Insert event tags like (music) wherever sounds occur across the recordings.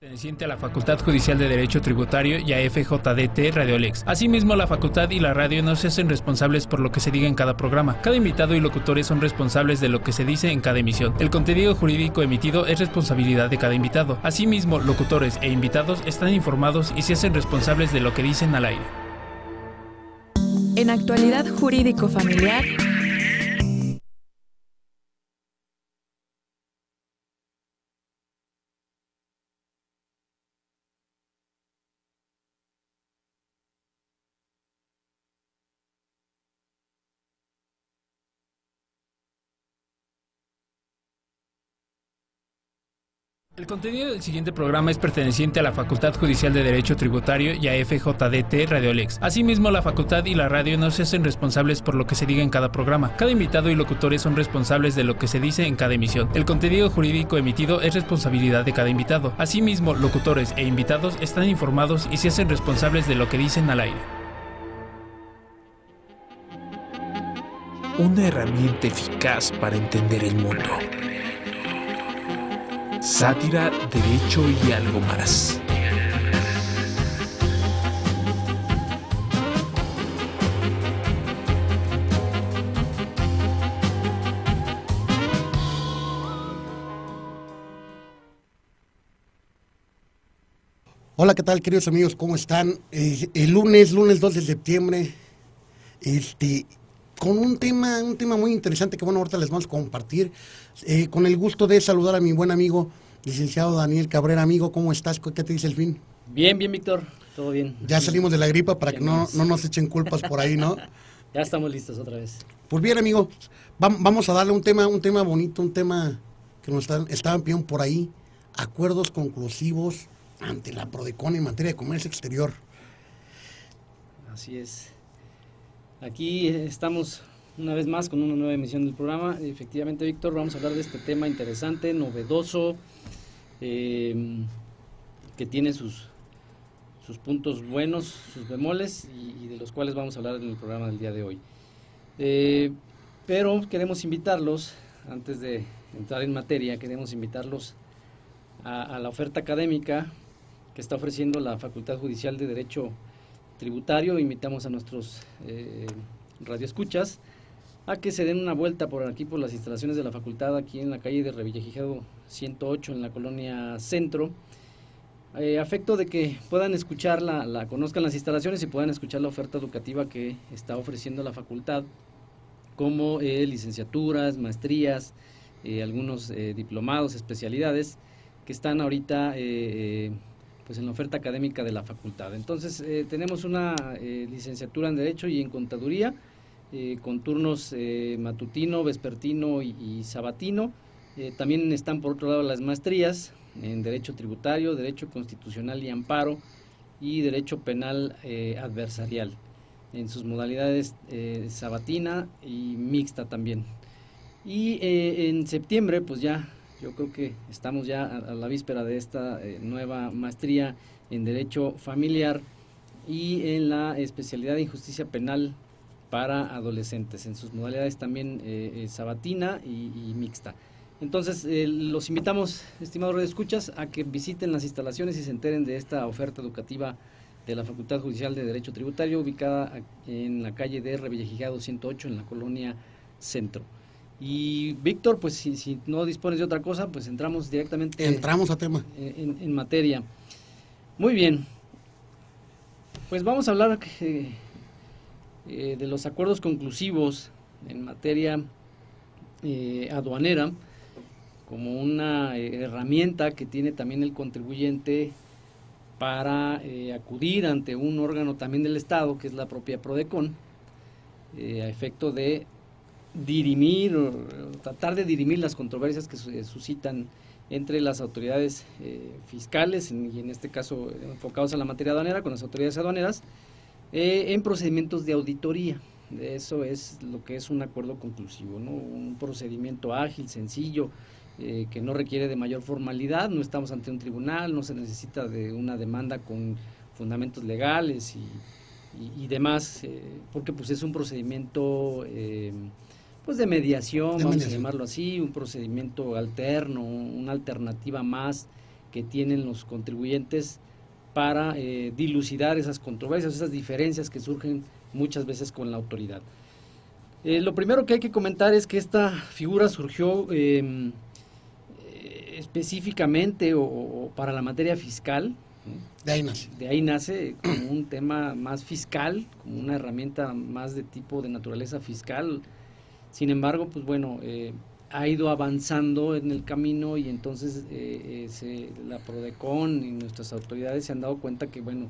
perteneciente a la Facultad Judicial de Derecho Tributario y a FJDT Radiolex. Asimismo, la facultad y la radio no se hacen responsables por lo que se diga en cada programa. Cada invitado y locutores son responsables de lo que se dice en cada emisión. El contenido jurídico emitido es responsabilidad de cada invitado. Asimismo, locutores e invitados están informados y se hacen responsables de lo que dicen al aire. En actualidad jurídico familiar, El contenido del siguiente programa es perteneciente a la Facultad Judicial de Derecho Tributario y a FJDT Radiolex. Asimismo, la facultad y la radio no se hacen responsables por lo que se diga en cada programa. Cada invitado y locutores son responsables de lo que se dice en cada emisión. El contenido jurídico emitido es responsabilidad de cada invitado. Asimismo, locutores e invitados están informados y se hacen responsables de lo que dicen al aire. Una herramienta eficaz para entender el mundo. Sátira, derecho y algo más. Hola, ¿qué tal, queridos amigos? ¿Cómo están? Eh, el lunes, lunes 2 de septiembre, este, con un tema, un tema muy interesante que, bueno, ahorita les vamos a compartir. Eh, con el gusto de saludar a mi buen amigo, licenciado Daniel Cabrera. Amigo, ¿cómo estás? ¿Qué te dice el fin? Bien, bien, Víctor. Todo bien. Ya salimos de la gripa para que no, no nos echen culpas por ahí, ¿no? (laughs) ya estamos listos otra vez. Pues bien, amigo, vamos a darle un tema, un tema bonito, un tema que nos están, estaban pidiendo por ahí. Acuerdos conclusivos ante la PRODECON en materia de comercio exterior. Así es. Aquí estamos una vez más con una nueva emisión del programa. Efectivamente, Víctor, vamos a hablar de este tema interesante, novedoso, eh, que tiene sus, sus puntos buenos, sus bemoles, y, de los cuales vamos a hablar en el programa del día de hoy. Eh, pero queremos invitarlos, antes de entrar en materia, queremos invitarlos a, la oferta académica que está ofreciendo la Facultad Judicial de Derecho Tributario. Invitamos a nuestros eh, radioescuchas a que se den una vuelta por aquí, por las instalaciones de la facultad, aquí en la calle de Revillejijado 108, en la colonia Centro. Eh, afecto de que puedan escuchar, la, conozcan las instalaciones y puedan escuchar la oferta educativa que está ofreciendo la facultad, como eh, licenciaturas, maestrías, algunos diplomados, especialidades, que están ahorita pues en la oferta académica de la facultad. Entonces, tenemos una licenciatura en Derecho y en Contaduría, eh, con turnos eh, matutino, vespertino y, sabatino. Eh, también están por otro lado las maestrías en Derecho Tributario, Derecho Constitucional y Amparo y Derecho Penal Adversarial, en sus modalidades sabatina y mixta también. Y en septiembre, pues ya, yo creo que estamos ya a, la víspera de esta nueva maestría en Derecho Familiar y en la especialidad de Injusticia Penal para adolescentes, en sus modalidades también eh, eh, sabatina y, mixta. Entonces, eh, los invitamos, estimados redescuchas, a que visiten las instalaciones y se enteren de esta oferta educativa de la Facultad Judicial de Derecho Tributario, ubicada en la calle de Revillejigado 108, en la colonia Centro. Y Víctor, pues si, no dispones de otra cosa, pues entramos directamente. Entramos a tema. En, en materia. Muy bien. Pues vamos a hablar eh, de los acuerdos conclusivos en materia eh, aduanera como una eh, herramienta que tiene también el contribuyente para acudir ante un órgano también del Estado, que es la propia PRODECON, a efecto de dirimir o tratar de dirimir las controversias que suscitan entre las autoridades fiscales y en este caso enfocados a la materia aduanera con las autoridades aduaneras eh, en procedimientos de auditoría. Eso es lo que es un acuerdo conclusivo, ¿no? un procedimiento ágil, sencillo, eh, que no requiere de mayor formalidad, no estamos ante un tribunal, no se necesita de una demanda con fundamentos legales y, y, demás, eh, porque pues es un procedimiento pues de mediación, vamos a llamarlo así, un procedimiento alterno, una alternativa más que tienen los contribuyentes para eh, dilucidar esas controversias, esas diferencias que surgen muchas veces con la autoridad. Eh, lo primero que hay que comentar es que esta figura surgió em, eh, específicamente o, para la materia fiscal. De ahí nace. De ahí nace como un tema más fiscal, como una herramienta más de tipo de naturaleza fiscal. Sin embargo, pues bueno, eh, ha ido avanzando en el camino y entonces la PRODECON y nuestras autoridades se han dado cuenta que, bueno,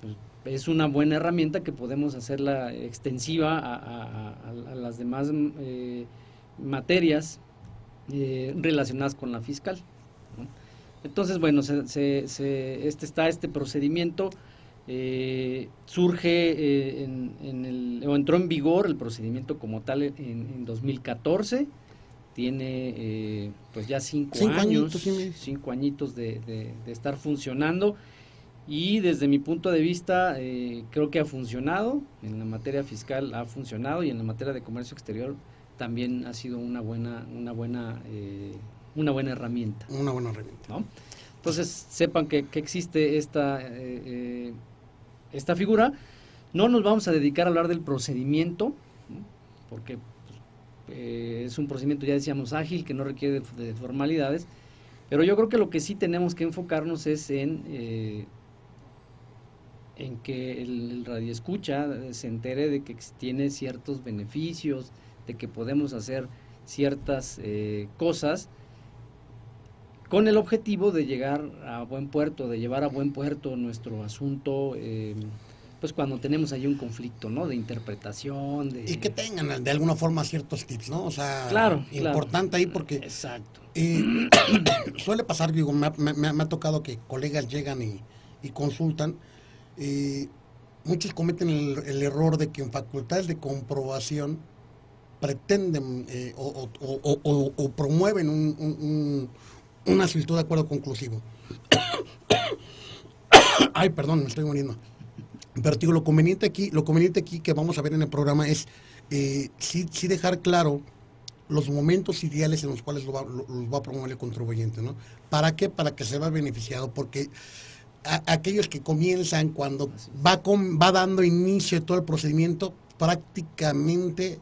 pues, es una buena herramienta que podemos hacerla extensiva a, las demás eh, materias eh, relacionadas con la fiscal. Entonces, bueno, se, este está este procedimiento. Eh, surge en, el, o entró en vigor el procedimiento como tal en, 2014 tiene pues ya cinco, años, cinco añitos de, de, estar funcionando y desde mi punto de vista eh, creo que ha funcionado, en la materia fiscal ha funcionado y en la materia de comercio exterior también ha sido una buena, una buena, eh, una buena herramienta. Una buena herramienta. ¿no? Entonces sepan que, existe esta, eh, esta figura. No nos vamos a dedicar a hablar del procedimiento, porque pues, es un procedimiento, ya decíamos, ágil, que no requiere de, formalidades, pero yo creo que lo que sí tenemos que enfocarnos es en en que el, radio escucha se entere de que tiene ciertos beneficios, de que podemos hacer ciertas eh, cosas con el objetivo de llegar a buen puerto, de llevar a buen puerto nuestro asunto, em, pues cuando tenemos ahí un conflicto, ¿no? De interpretación, de... Y que tengan de alguna forma ciertos tips, ¿no? O sea, claro, importante ahí porque... Exacto. Eh, (coughs) suele pasar, digo, me, ha tocado que colegas llegan y, y consultan eh, muchos cometen el, error de que en facultades de comprobación pretenden eh, o, promueven un, una solicitud de acuerdo conclusivo. (coughs) Ay, perdón, me estoy muriendo. Pero digo, lo conveniente aquí, lo conveniente aquí que vamos a ver en el programa es eh, sí, dejar claro los momentos ideales en los cuales lo va, va a promover el contribuyente, ¿no? ¿Para qué? Para que se vea beneficiado, porque aquellos que comienzan cuando va, con, va dando inicio todo el procedimiento, prácticamente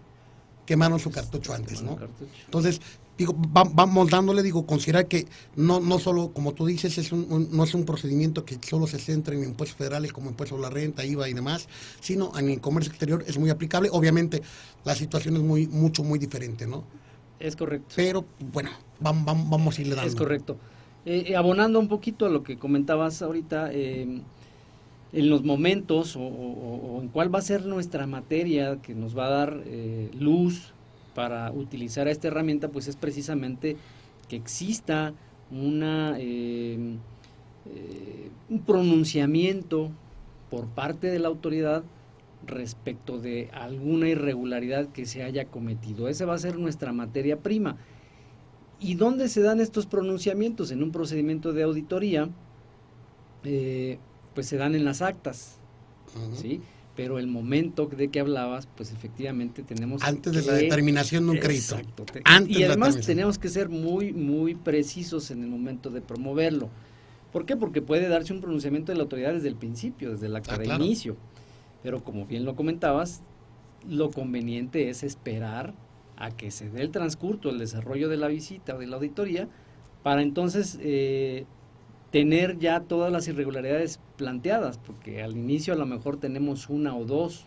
quemaron su cartucho antes, ¿no? Entonces, digo, vamos dándole, digo, considerar que no, no solo, como tú dices, es un, no es un procedimiento que solo se centra en impuestos federales como impuestos a la renta, IVA y demás, sino en el comercio exterior es muy aplicable. Obviamente, la situación es muy, mucho, muy diferente, ¿no? Es correcto. Pero, bueno, vamos, vamos a irle dando. Es correcto. Eh, eh, abonando un poquito a lo que comentabas ahorita, eh, en los momentos o, en cuál va a ser nuestra materia que nos va a dar luz para utilizar esta herramienta, pues es precisamente que exista una, un pronunciamiento por parte de la autoridad respecto de alguna irregularidad que se haya cometido. Esa va a ser nuestra materia prima. ¿Y dónde se dan estos pronunciamientos? En un procedimiento de auditoría, eh, pues se dan en las actas, ¿sí? Pero el momento de que hablabas, pues efectivamente tenemos Antes de la determinación de un crédito. y además tenemos que ser muy, muy precisos en el momento de promoverlo. ¿Por qué? Porque puede darse un pronunciamiento de la autoridad desde el principio, desde el acta ah, de inicio. Pero como bien lo comentabas, lo conveniente es esperar a que se dé el transcurso, el desarrollo de la visita o de la auditoría, para entonces eh, tener ya todas las irregularidades planteadas, porque al inicio a lo mejor tenemos una o dos,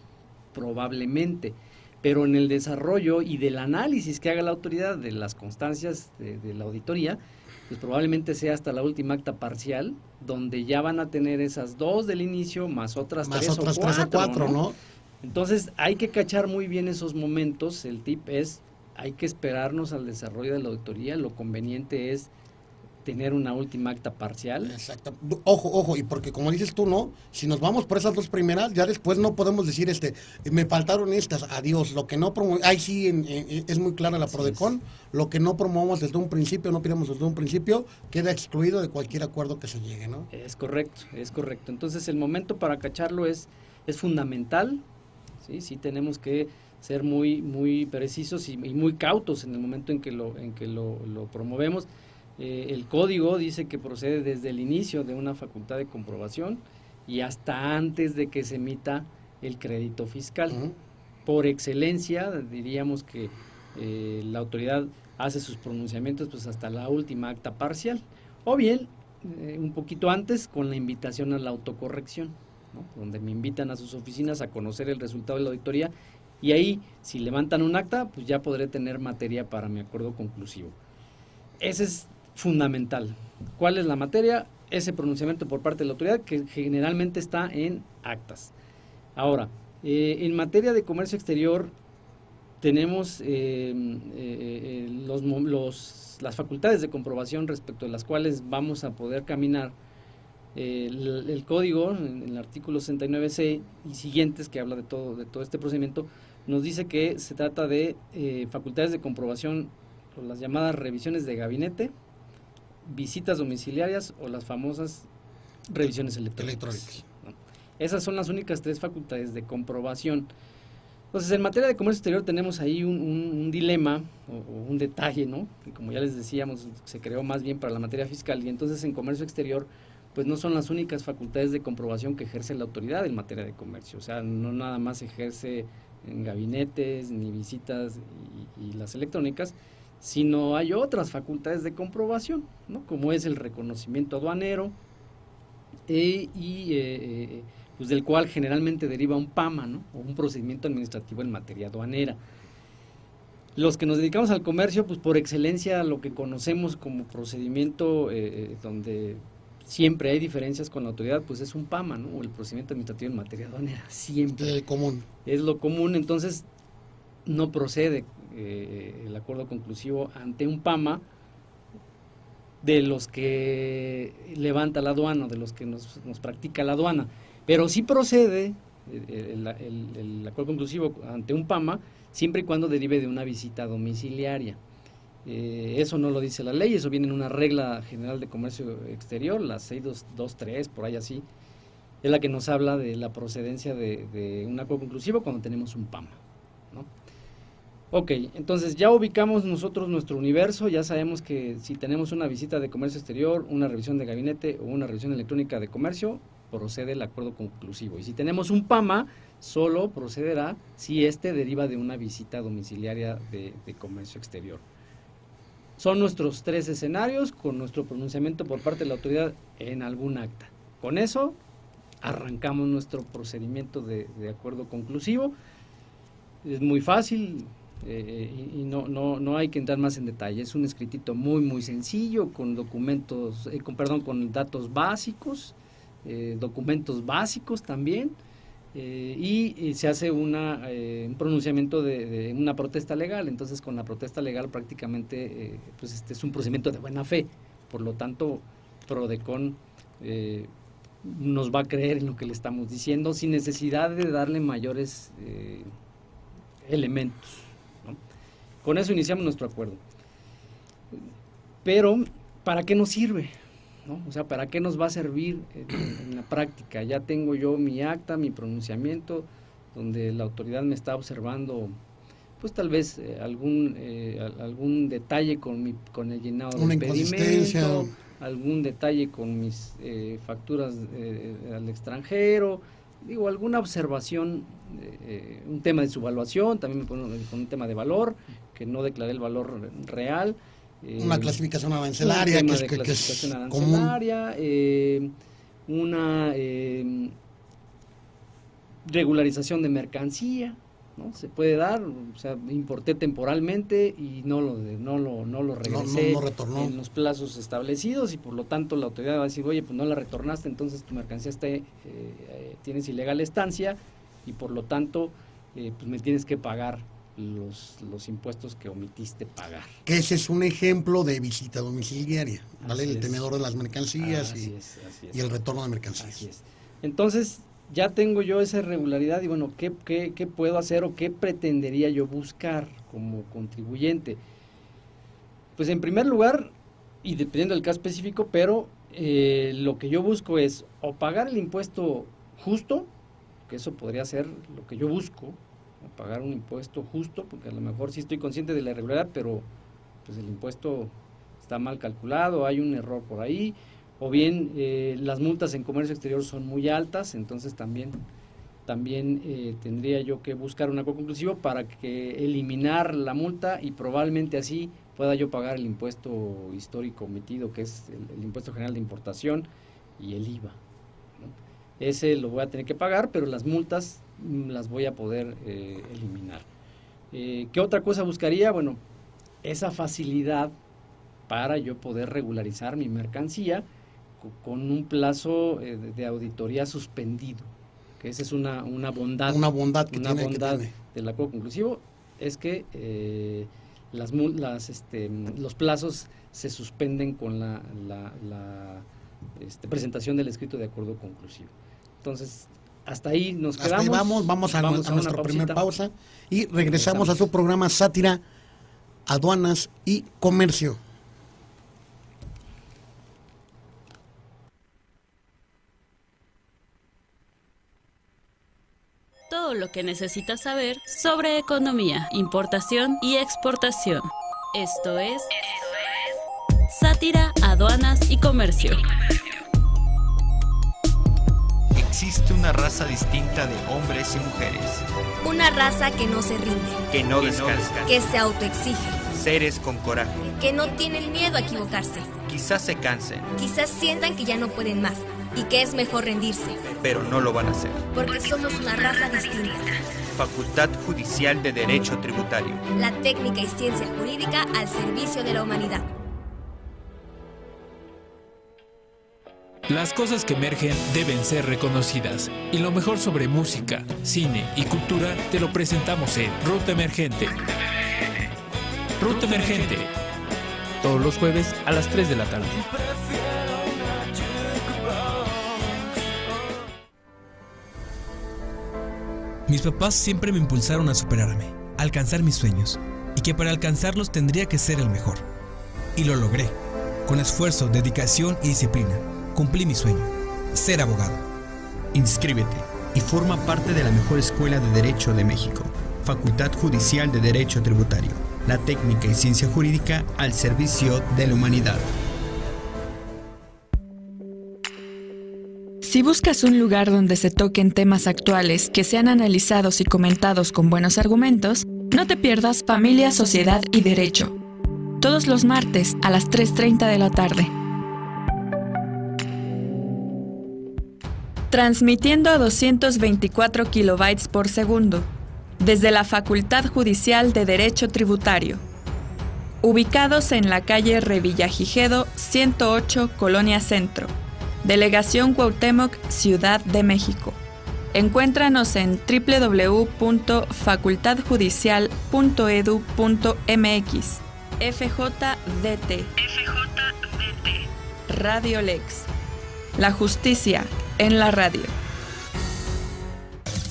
probablemente, pero en el desarrollo y del análisis que haga la autoridad de las constancias de, la auditoría, pues probablemente sea hasta la última acta parcial, donde ya van a tener esas dos del inicio, más otras, tres, o cuatro, ¿no? Entonces hay que cachar muy bien esos momentos. El tip es, hay que esperarnos al desarrollo de la auditoría. Lo conveniente es tener una última acta parcial. Exacto. Ojo, ojo, y porque como dices tú, ¿no? Si nos vamos por esas dos primeras, ya después no podemos decir, este, me faltaron estas, adiós. Lo que no promovemos, ahí sí es muy clara la PRODECON, lo que no promovemos desde un principio, no pidamos desde un principio, queda excluido de cualquier acuerdo que se llegue, ¿no? Es correcto, es correcto. Entonces el momento para cacharlo es, es fundamental, ¿sí? Sí tenemos que ser muy, muy precisos y, muy cautos en el momento en que lo, en que lo, promovemos. Eh, el código dice que procede desde el inicio de una facultad de comprobación y hasta antes de que se emita el crédito fiscal. Por excelencia, diríamos que eh, la autoridad hace sus pronunciamientos pues hasta la última acta parcial, o bien eh, un poquito antes con la invitación a la autocorrección, donde me invitan a sus oficinas a conocer el resultado de la auditoría y ahí si levantan un acta pues ya podré tener materia para mi acuerdo conclusivo. Ese es fundamental. ¿Cuál es la materia? Ese pronunciamiento por parte de la autoridad que generalmente está en actas. Ahora, eh, en materia de comercio exterior tenemos em, eh, eh, los, las facultades de comprobación respecto de las cuales vamos a poder caminar. el, código, en el artículo 69C y siguientes, que habla de todo, de todo este procedimiento, nos dice que se trata de facultades de comprobación, las llamadas revisiones de gabinete, visitas domiciliarias o las famosas revisiones electrónicas. Esas son las únicas tres facultades de comprobación. Entonces, en materia de comercio exterior tenemos ahí un, dilema o, un detalle, ¿no? Que como ya les decíamos, se creó más bien para la materia fiscal y entonces en comercio exterior, pues no son las únicas facultades de comprobación que ejerce la autoridad en materia de comercio. O sea, no nada más ejerce en gabinetes ni visitas y, las electrónicas, sino hay otras facultades de comprobación, ¿no? Como es el reconocimiento aduanero e, y... Eh, eh, pues del cual generalmente deriva un PAMA, ¿no? o un procedimiento administrativo en materia aduanera. Los que nos dedicamos al comercio, pues por excelencia lo que conocemos como procedimiento eh, eh, donde siempre hay diferencias con la autoridad, pues es un PAMA, ¿no? o el procedimiento administrativo en materia aduanera, siempre. Es común. Es lo común, entonces no procede eh, el acuerdo conclusivo ante un PAMA de los que levanta la aduana, de los que nos, nos practica la aduana. Pero sí procede el, acuerdo conclusivo ante un PAMA siempre y cuando derive de una visita domiciliaria. Eh, eso no lo dice la ley, eso viene en una regla general de comercio exterior, la 6223, por ahí así, es la que nos habla de la procedencia de, un acuerdo conclusivo cuando tenemos un PAMA. Ok, entonces ya ubicamos nosotros nuestro universo, ya sabemos que si tenemos una visita de comercio exterior, una revisión de gabinete o una revisión electrónica de comercio, procede el acuerdo conclusivo. Y si tenemos un PAMA, solo procederá si éste deriva de una visita domiciliaria de, comercio exterior. Son nuestros tres escenarios con nuestro pronunciamiento por parte de la autoridad en algún acta. Con eso arrancamos nuestro procedimiento de, acuerdo conclusivo. Es muy fácil eh, y, no, no, no, hay que entrar más en detalle. Es un escritito muy, muy sencillo con documentos, eh, con, perdón, con datos básicos eh, documentos básicos también, eh, y, se hace una, un pronunciamiento de, una protesta legal. Entonces, con la protesta legal prácticamente pues este es un procedimiento de buena fe. Por lo tanto, Prodecon nos va a creer en lo que le estamos diciendo sin necesidad de darle mayores elementos. Con eso iniciamos nuestro acuerdo. Pero, ¿para qué nos sirve? O sea, ¿para qué nos va a servir en, la práctica? Ya tengo yo mi acta, mi pronunciamiento, donde la autoridad me está observando, pues tal vez eh, algún eh, algún detalle con mi con el llenado del pedimento, algún detalle con mis eh, facturas al extranjero, digo alguna observación, un tema de su evaluación, también me pongo con un tema de valor que no declaré el valor real. Una clasificación arancelaria que, es, que, eh, una em, regularización de mercancía, ¿no? Se puede dar, o sea, importé temporalmente y no lo no lo, no lo regresé en los plazos establecidos y por lo tanto la autoridad va a decir, oye, pues no la retornaste, entonces tu mercancía está, eh, eh, tienes ilegal estancia y por lo tanto pues me tienes que pagar los, los impuestos que omitiste pagar. Que ese es un ejemplo de visita domiciliaria, ¿vale? el tenedor de las mercancías y, el retorno de mercancías. Entonces, ya tengo yo esa irregularidad y bueno, ¿qué, ¿qué, puedo hacer o qué pretendería yo buscar como contribuyente? Pues en primer lugar, y dependiendo del caso específico, pero eh, lo que yo busco es o pagar el impuesto justo, que eso podría ser lo que yo busco, pagar un impuesto justo, porque a lo mejor sí estoy consciente de la irregularidad, pero pues el impuesto está mal calculado, hay un error por ahí, o bien eh, las multas en comercio exterior son muy altas, entonces también también eh, tendría yo que buscar un acuerdo conclusivo para que eliminar la multa y probablemente así pueda yo pagar el impuesto histórico omitido, que es el, impuesto general de importación y el IVA. Ese lo voy a tener que pagar, pero las multas las voy a poder eh, eliminar. Eh, ¿Qué otra cosa buscaría? Bueno, esa facilidad para yo poder regularizar mi mercancía con un plazo de auditoría suspendido esa es una, una bondad. Una bondad que una tiene, bondad del acuerdo conclusivo es que eh, las, las, este, los plazos se suspenden con la, la, este, presentación del escrito de acuerdo conclusivo. Entonces, hasta ahí nos quedamos. Hasta vamos, vamos a, nuestra primera pausa y regresamos a su programa Sátira, Aduanas y Comercio. todo lo que necesitas saber sobre economía, importación y exportación. Esto es Sátira, Aduanas y Comercio. Existe una raza distinta de hombres y mujeres. Una raza que no se rinde. Que no descansa. Que se autoexige. Seres con coraje. Que no tienen miedo a equivocarse. Quizás se cansen. Quizás sientan que ya no pueden más y que es mejor rendirse. Pero no lo van a hacer. Porque somos una raza distinta. Facultad Judicial de Derecho Tributario. La técnica y ciencia jurídica al servicio de la humanidad. Las cosas que emergen deben ser reconocidas. Y lo mejor sobre música, cine y cultura te lo presentamos en Ruta Emergente. Ruta Emergente. Todos los jueves a las 3 de la tarde. Mis papás siempre me impulsaron a superarme, a alcanzar mis sueños, y que para alcanzarlos tendría que ser el mejor. Y lo logré. Con esfuerzo, dedicación y disciplina, cumplí mi sueño, ser abogado. Inscríbete y forma parte de la mejor escuela de Derecho de México, Facultad Judicial de Derecho Tributario, la técnica y ciencia jurídica al servicio de la humanidad. Si buscas un lugar donde se toquen temas actuales que sean analizados y comentados con buenos argumentos, no te pierdas Familia, Sociedad y Derecho. Todos los martes a las 3.30 de la tarde. Transmitiendo a 224 kilobytes por segundo. Desde la Facultad Judicial de Derecho Tributario. Ubicados en la calle Revillagigedo 108, Colonia Centro Delegación Cuauhtémoc, Ciudad de México. Encuéntranos en www.facultadjudicial.edu.mx. FJDT. FJDT. Radio Lex. La justicia en la radio.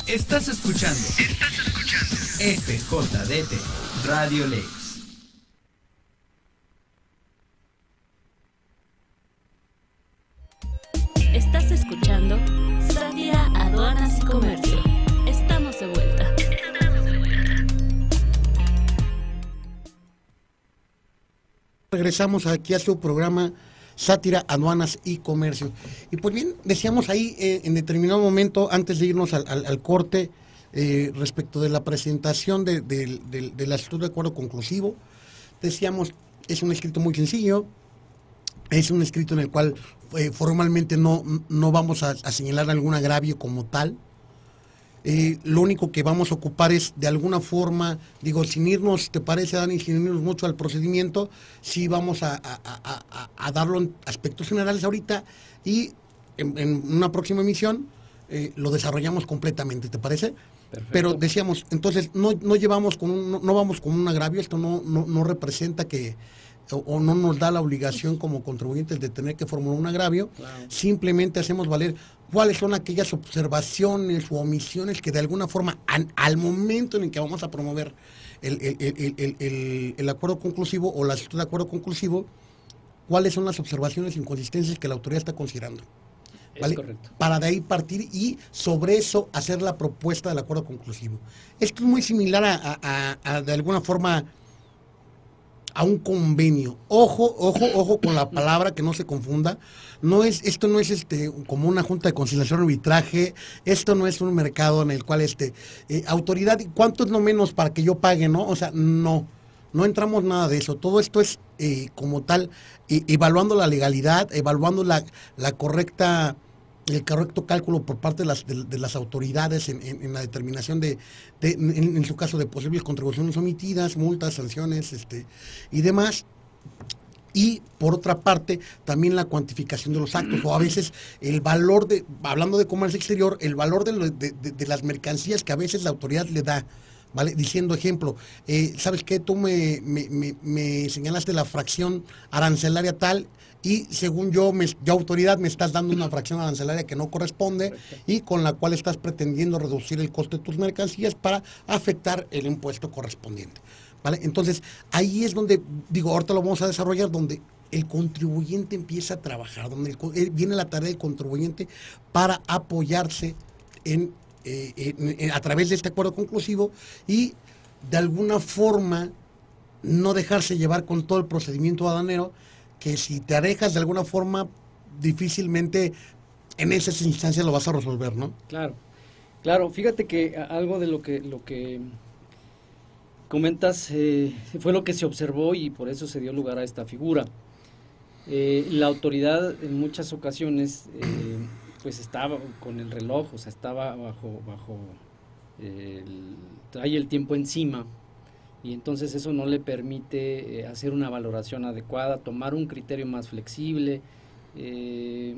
Estás escuchando. Estás escuchando. FJDT. Radio Lex. Estás escuchando Sátira, Aduanas y Comercio. Estamos de vuelta. Regresamos aquí a su programa Sátira, Aduanas y Comercio. Y pues bien, decíamos ahí eh, en determinado momento, antes de irnos al, corte, eh, respecto de la presentación de, de, de, la de acuerdo conclusivo, decíamos, es un escrito muy sencillo, es un escrito en el cual eh, formalmente no, no vamos a, señalar algún agravio como tal. Eh, lo único que vamos a ocupar es de alguna forma, digo, sin irnos, ¿te parece, Dani? Sin irnos mucho al procedimiento, sí vamos a, darlo en aspectos generales ahorita y en, una próxima emisión eh, lo desarrollamos completamente, ¿te parece? Pero decíamos, entonces no, no llevamos con un, no, vamos con un agravio, esto no, no, no representa que, o, no nos da la obligación como contribuyentes de tener que formular un agravio, simplemente hacemos valer cuáles son aquellas observaciones o omisiones que de alguna forma al momento en el que vamos a promover el, acuerdo conclusivo o la solicitud de acuerdo conclusivo, cuáles son las observaciones e inconsistencias que la autoridad está considerando. Para de ahí partir y sobre eso hacer la propuesta del acuerdo conclusivo. Esto es muy similar a de alguna forma a un convenio. Ojo, ojo, ojo con la palabra que no se confunda. No es, esto no es este como una junta de conciliación arbitraje, esto no es un mercado en el cual este eh, autoridad, ¿cuánto es lo menos para que yo pague, no? O sea, no. No entramos nada de eso. Todo esto es eh, como tal, eh, evaluando la legalidad, evaluando la, la correcta el correcto cálculo por parte de las, de, las autoridades en, la determinación de, en, su caso, de posibles contribuciones omitidas, multas, sanciones este, y demás. Y por otra parte, también la cuantificación de los actos, o a veces el valor de, hablando de comercio exterior, el valor de, las mercancías que a veces la autoridad le da. ¿Vale? Diciendo ejemplo, eh, ¿sabes qué? Tú me, me, me señalaste la fracción arancelaria tal y según yo, me, autoridad, me estás dando una fracción arancelaria que no corresponde y con la cual estás pretendiendo reducir el costo de tus mercancías para afectar el impuesto correspondiente. ¿Vale? Entonces, ahí es donde, digo, ahorita lo vamos a desarrollar, donde el contribuyente empieza a trabajar, donde eh, viene la tarea del contribuyente para apoyarse en, eh, a través de este acuerdo conclusivo y de alguna forma no dejarse llevar con todo el procedimiento aduanero que si te alejas de alguna forma, difícilmente en esas instancias lo vas a resolver, ¿no? Claro, claro. Fíjate que algo de lo que, lo que comentas eh, fue lo que se observó y por eso se dio lugar a esta figura. Eh, la autoridad en muchas ocasiones eh, pues estaba con el reloj, o sea, estaba bajo, bajo el, trae el tiempo encima y entonces eso no le permite eh, hacer una valoración adecuada, tomar un criterio más flexible, eh,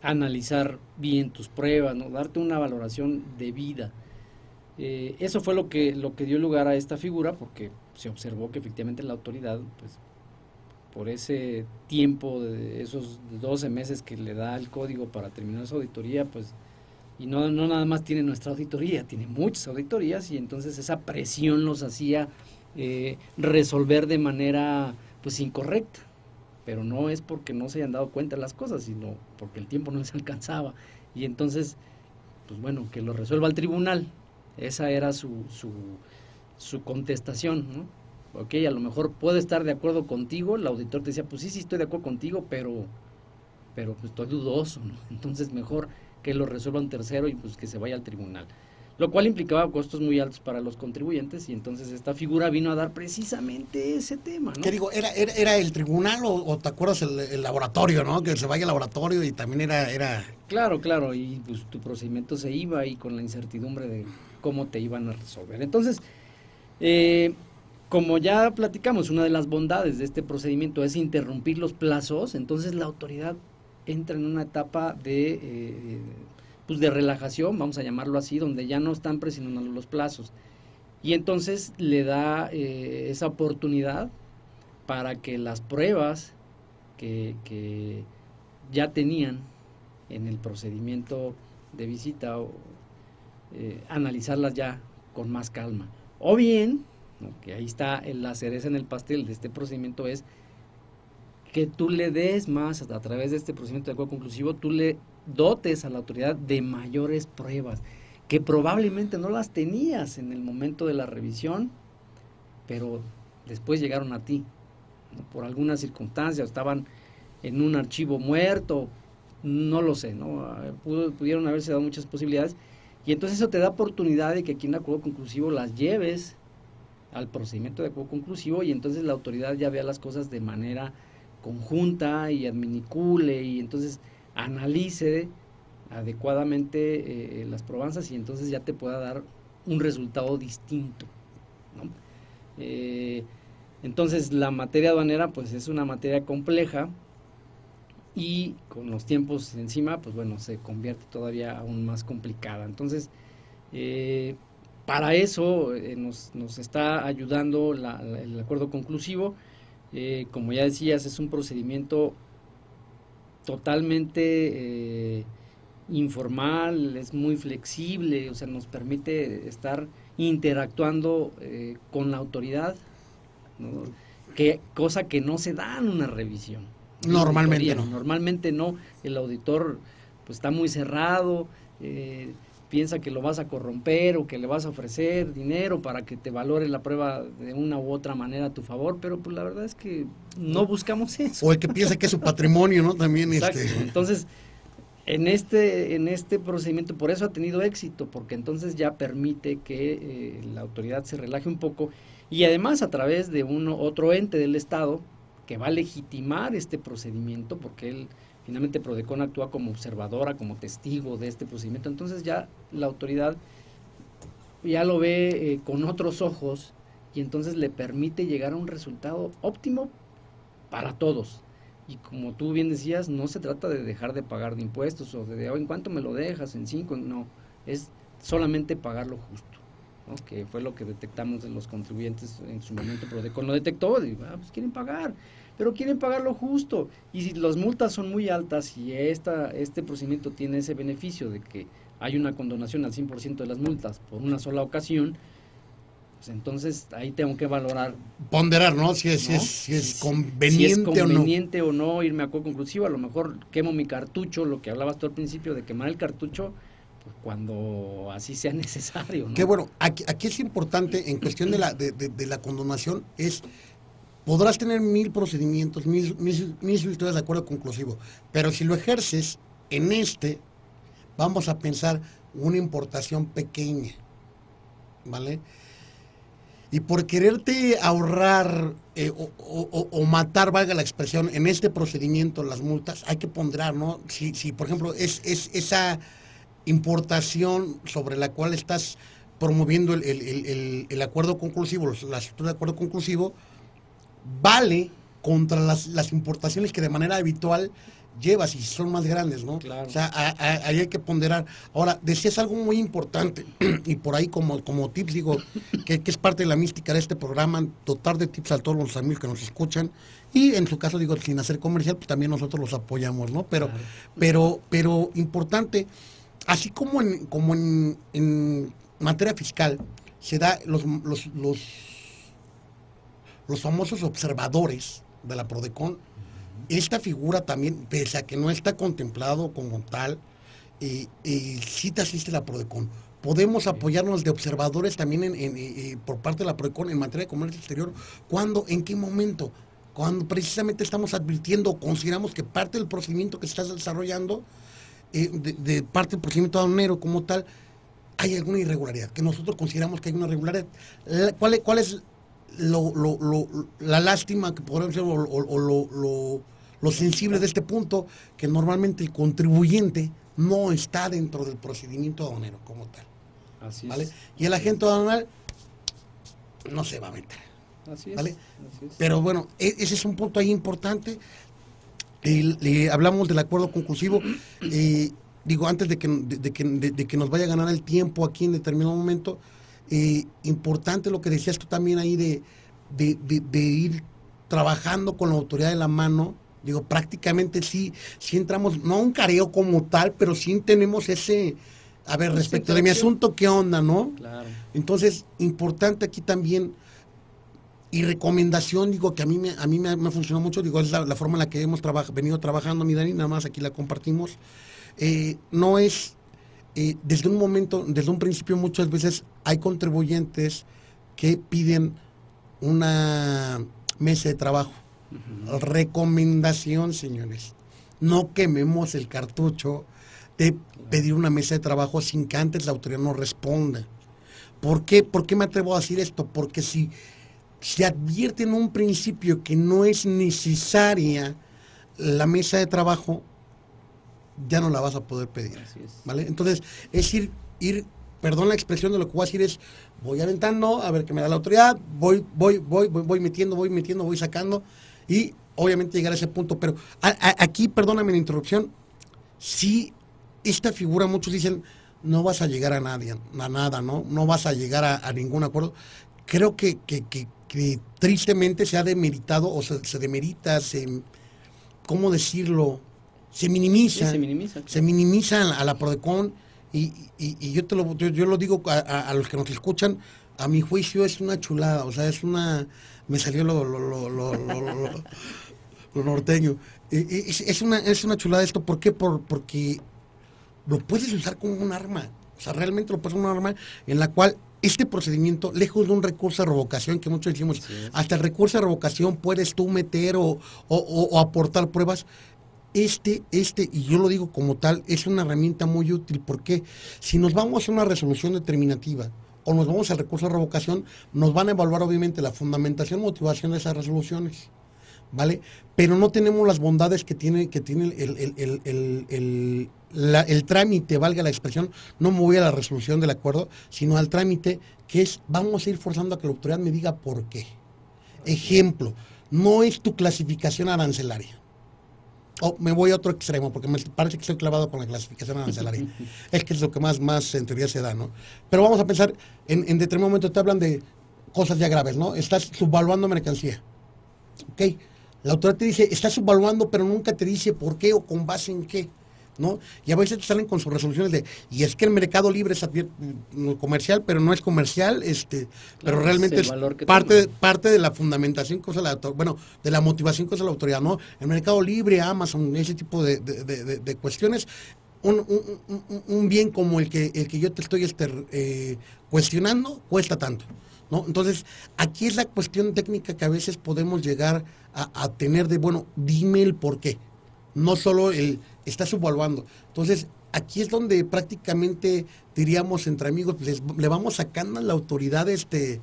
analizar bien tus pruebas, ¿no? darte una valoración de vida. Eh, eso fue lo que, lo que dio lugar a esta figura, porque se observó que efectivamente la autoridad, pues, por ese tiempo de esos 12 meses que le da el código para terminar su auditoría, pues, y no, no nada más tiene nuestra auditoría, tiene muchas auditorías, y entonces esa presión los hacía eh, resolver de manera pues incorrecta. Pero no es porque no se hayan dado cuenta de las cosas, sino porque el tiempo no les (laughs) alcanzaba. Y entonces, pues bueno, que lo resuelva el tribunal. Esa era su, su, su contestación, ¿no? Ok, a lo mejor puedo estar de acuerdo contigo, el auditor te decía, pues sí, sí, estoy de acuerdo contigo, pero, pero pues estoy dudoso. (laughs) Entonces mejor que lo resuelva un tercero y pues que se vaya al tribunal lo cual implicaba costos muy altos para los contribuyentes y entonces esta figura vino a dar precisamente ese tema. ¿no? ¿Qué digo? ¿Era, era, el tribunal o, te acuerdas el, laboratorio, no? Que se vaya al laboratorio y también era... era... Claro, claro, y pues tu procedimiento se iba y con la incertidumbre de cómo te iban a resolver. Entonces, eh, como ya platicamos, una de las bondades de este procedimiento es interrumpir los plazos, entonces la autoridad entra en una etapa de... Eh, pues de relajación, vamos a llamarlo así, donde ya no están presionando los plazos. Y entonces le da eh, esa oportunidad para que las pruebas que, ya tenían en el procedimiento de visita, o, eh, analizarlas ya con más calma. O bien, que ahí está la cereza en el pastel de este procedimiento, es que tú le des más a través de este procedimiento de acuerdo conclusivo, tú le dotes a la autoridad de mayores pruebas que probablemente no las tenías en el momento de la revisión, pero después llegaron a ti, por alguna circunstancia, estaban en un archivo muerto, no lo sé, ¿no? pudieron haberse dado muchas posibilidades, y entonces eso te da oportunidad de que aquí en acuerdo conclusivo las lleves al procedimiento de acuerdo conclusivo y entonces la autoridad ya vea las cosas de manera conjunta y adminicule y entonces analice adecuadamente eh, las probanzas y entonces ya te pueda dar un resultado distinto. Eh, entonces la materia aduanera pues es una materia compleja y con los tiempos encima pues bueno se convierte todavía aún más complicada. Entonces eh, para eso nos, nos, está ayudando el acuerdo conclusivo. como ya decías es un procedimiento totalmente eh, informal, es muy flexible, o sea, nos permite estar interactuando eh, con la autoridad, que, cosa que no se da en una revisión. Normalmente no. Normalmente no, el auditor pues está muy cerrado, eh, piensa que lo vas a corromper o que le vas a ofrecer dinero para que te valore la prueba de una u otra manera a tu favor, pero pues la verdad es que no buscamos eso. O el que piensa que es su (laughs) patrimonio, ¿no? También este... Entonces, en este, en este procedimiento, por eso ha tenido éxito, porque entonces ya permite que eh, la autoridad se relaje un poco y además a través de uno, otro ente del Estado que va a legitimar este procedimiento, porque él Finalmente Prodecon actúa como observadora, como testigo de este procedimiento. Entonces ya la autoridad ya lo ve eh, con otros ojos y entonces le permite llegar a un resultado óptimo para todos. Y como tú bien decías, no se trata de dejar de pagar de impuestos o de, oh, ¿en cuánto me lo dejas? ¿En cinco? No, es solamente pagar lo justo. que fue lo que detectamos de los contribuyentes en su momento, Prodecon lo detectó, y, ah, pues quieren pagar, pero quieren pagar lo justo. Y si las multas son muy altas y esta, este procedimiento tiene ese beneficio de que hay una condonación al 100% de las multas por una sola ocasión, pues entonces ahí tengo que valorar. Ponderar, ¿no? Si es, Si es, conveniente, es conveniente o, no. irme a co conclusivo. A lo mejor quemo mi cartucho, lo que hablabas tú al principio de quemar el cartucho, pues cuando así sea (laughs) necesario. ¿no? Que bueno, aquí, aquí es importante en cuestión de la, de, de la condonación, es podrás tener mil procedimientos, mil, mil, mil de acuerdo conclusivo, pero si lo ejerces en este, vamos a pensar una importación pequeña, ¿vale? Y por quererte ahorrar eh, o, matar, valga la expresión, en este procedimiento las multas, hay que ponderar, ¿no? Si, si por ejemplo, es, es esa importación sobre la cual estás promoviendo el, el, el acuerdo conclusivo, la estructura de acuerdo conclusivo, vale contra las, las importaciones que de manera habitual llevas y son más grandes, ¿no? Claro. O sea, ahí hay que ponderar. Ahora, decías algo muy importante (clears throat) y por ahí como, como tips digo que, es parte de la mística de este programa, dotar de tips a todos los amigos que nos escuchan y en su caso digo sin hacer comercial, pues también nosotros los apoyamos, ¿no? Pero, pero, pero importante, así como en, como en, en materia fiscal se da los, los, los los famosos observadores de la PRODECON, esta figura también, pese a que no está contemplado como tal, eh, eh, sí te asiste la PRODECON. Podemos apoyarnos de observadores también en, eh, por parte de la PRODECON en materia de comercio exterior. ¿Cuándo? ¿En qué momento? Cuando precisamente estamos advirtiendo o consideramos que parte del procedimiento que se está desarrollando, de, parte del procedimiento aduanero como tal, hay alguna irregularidad, que nosotros consideramos que hay una irregularidad. ¿Cuál, ¿Cuál es lo, lo, lo, la lástima que podemos ser o, lo, sensible de este punto, que normalmente el contribuyente no está dentro del procedimiento aduanero como tal. Así Es. Y el agente aduanal no se va a meter. Así ¿vale? Pero bueno, e, ese es un punto ahí importante. hablamos del acuerdo conclusivo. (clears throat) Eh, digo, antes de que, que, de que nos vaya a ganar el tiempo aquí en determinado momento, eh, importante lo que decías tú también ahí de, de, ir trabajando con la autoridad de la mano. Digo, prácticamente sí, sí entramos, no un careo como tal, pero sí tenemos ese, a ver, respecto de mi asunto, ¿qué onda, no? Claro. Entonces, importante aquí también, y recomendación, digo, que a mí me, a mí me, ha funcionado mucho, digo, es la, forma en la que hemos venido trabajando, mi Dani, nada más aquí la compartimos. Eh, no es desde un momento, desde un principio muchas veces hay contribuyentes que piden una mesa de trabajo. Recomendación, señores. No quememos el cartucho de pedir una mesa de trabajo sin que antes la autoridad nos responda. ¿Por qué? ¿Por qué me atrevo a decir esto? Porque si se advierte en un principio que no es necesaria la mesa de trabajo, ya no la vas a poder pedir. ¿Vale? Entonces, es ir, ir, perdón la expresión de lo que voy a decir es, voy aventando, a ver qué me da la autoridad, voy, voy, voy, voy, voy metiendo, voy metiendo, voy sacando, y obviamente llegar a ese punto. Pero aquí, perdóname la interrupción, si esta figura, muchos dicen, no vas a llegar a nadie, a nada, ¿no? No vas a llegar a, ningún acuerdo. Creo que, que, que, tristemente se ha demeritado o se, se demerita, se, ¿cómo decirlo? Se minimiza. se minimiza. Se minimiza a la Prodecon y, y, yo te lo, yo, lo digo a, los que nos escuchan, a mi juicio es una chulada, o sea, es una, me salió lo, lo, lo, lo norteño. Es, es, una, es una chulada esto, ¿por qué? Por, porque lo puedes usar como un arma. O sea, realmente lo puede ser una norma en la cual este procedimiento, lejos de un recurso de revocación, que muchos decimos, hasta el recurso de revocación puedes tú meter o, o aportar pruebas, este, este, y yo lo digo como tal, es una herramienta muy útil porque si nos vamos a una resolución determinativa o nos vamos al recurso de revocación, nos van a evaluar obviamente la fundamentación motivación de esas resoluciones. ¿Vale? Pero no tenemos las bondades que tiene, que tiene el, el, trámite, valga la expresión, no me voy a la resolución del acuerdo, sino al trámite, que es, vamos a ir forzando a que la autoridad me diga por qué. Ejemplo, no es tu clasificación arancelaria oh, me voy a otro extremo, porque me parece que estoy clavado con la clasificación arancelaria. (laughs) es que es lo que más, más en teoría se da, ¿no? Pero vamos a pensar, en, en determinado momento te hablan de cosas ya graves, ¿no? Estás subvaluando mercancía. ¿Ok? La autoridad te dice, estás subvaluando, pero nunca te dice por qué o con base en qué. ¿No? Y a veces te salen con sus resoluciones de, y es que el mercado libre es mm, comercial, pero no es comercial, este, pero realmente es, parte, parte de la fundamentación que usa la bueno, de la motivación que usa la autoridad, ¿no? El mercado libre, Amazon, ese tipo de, cuestiones, un, bien como el que, el que yo te estoy este, eh, cuestionando cuesta tanto. ¿No? Entonces, aquí es la cuestión técnica que a veces podemos llegar a, a tener de, bueno, dime el por qué. No solo el, está subvaluando. Entonces, aquí es donde prácticamente diríamos entre amigos, le vamos sacando a la autoridad este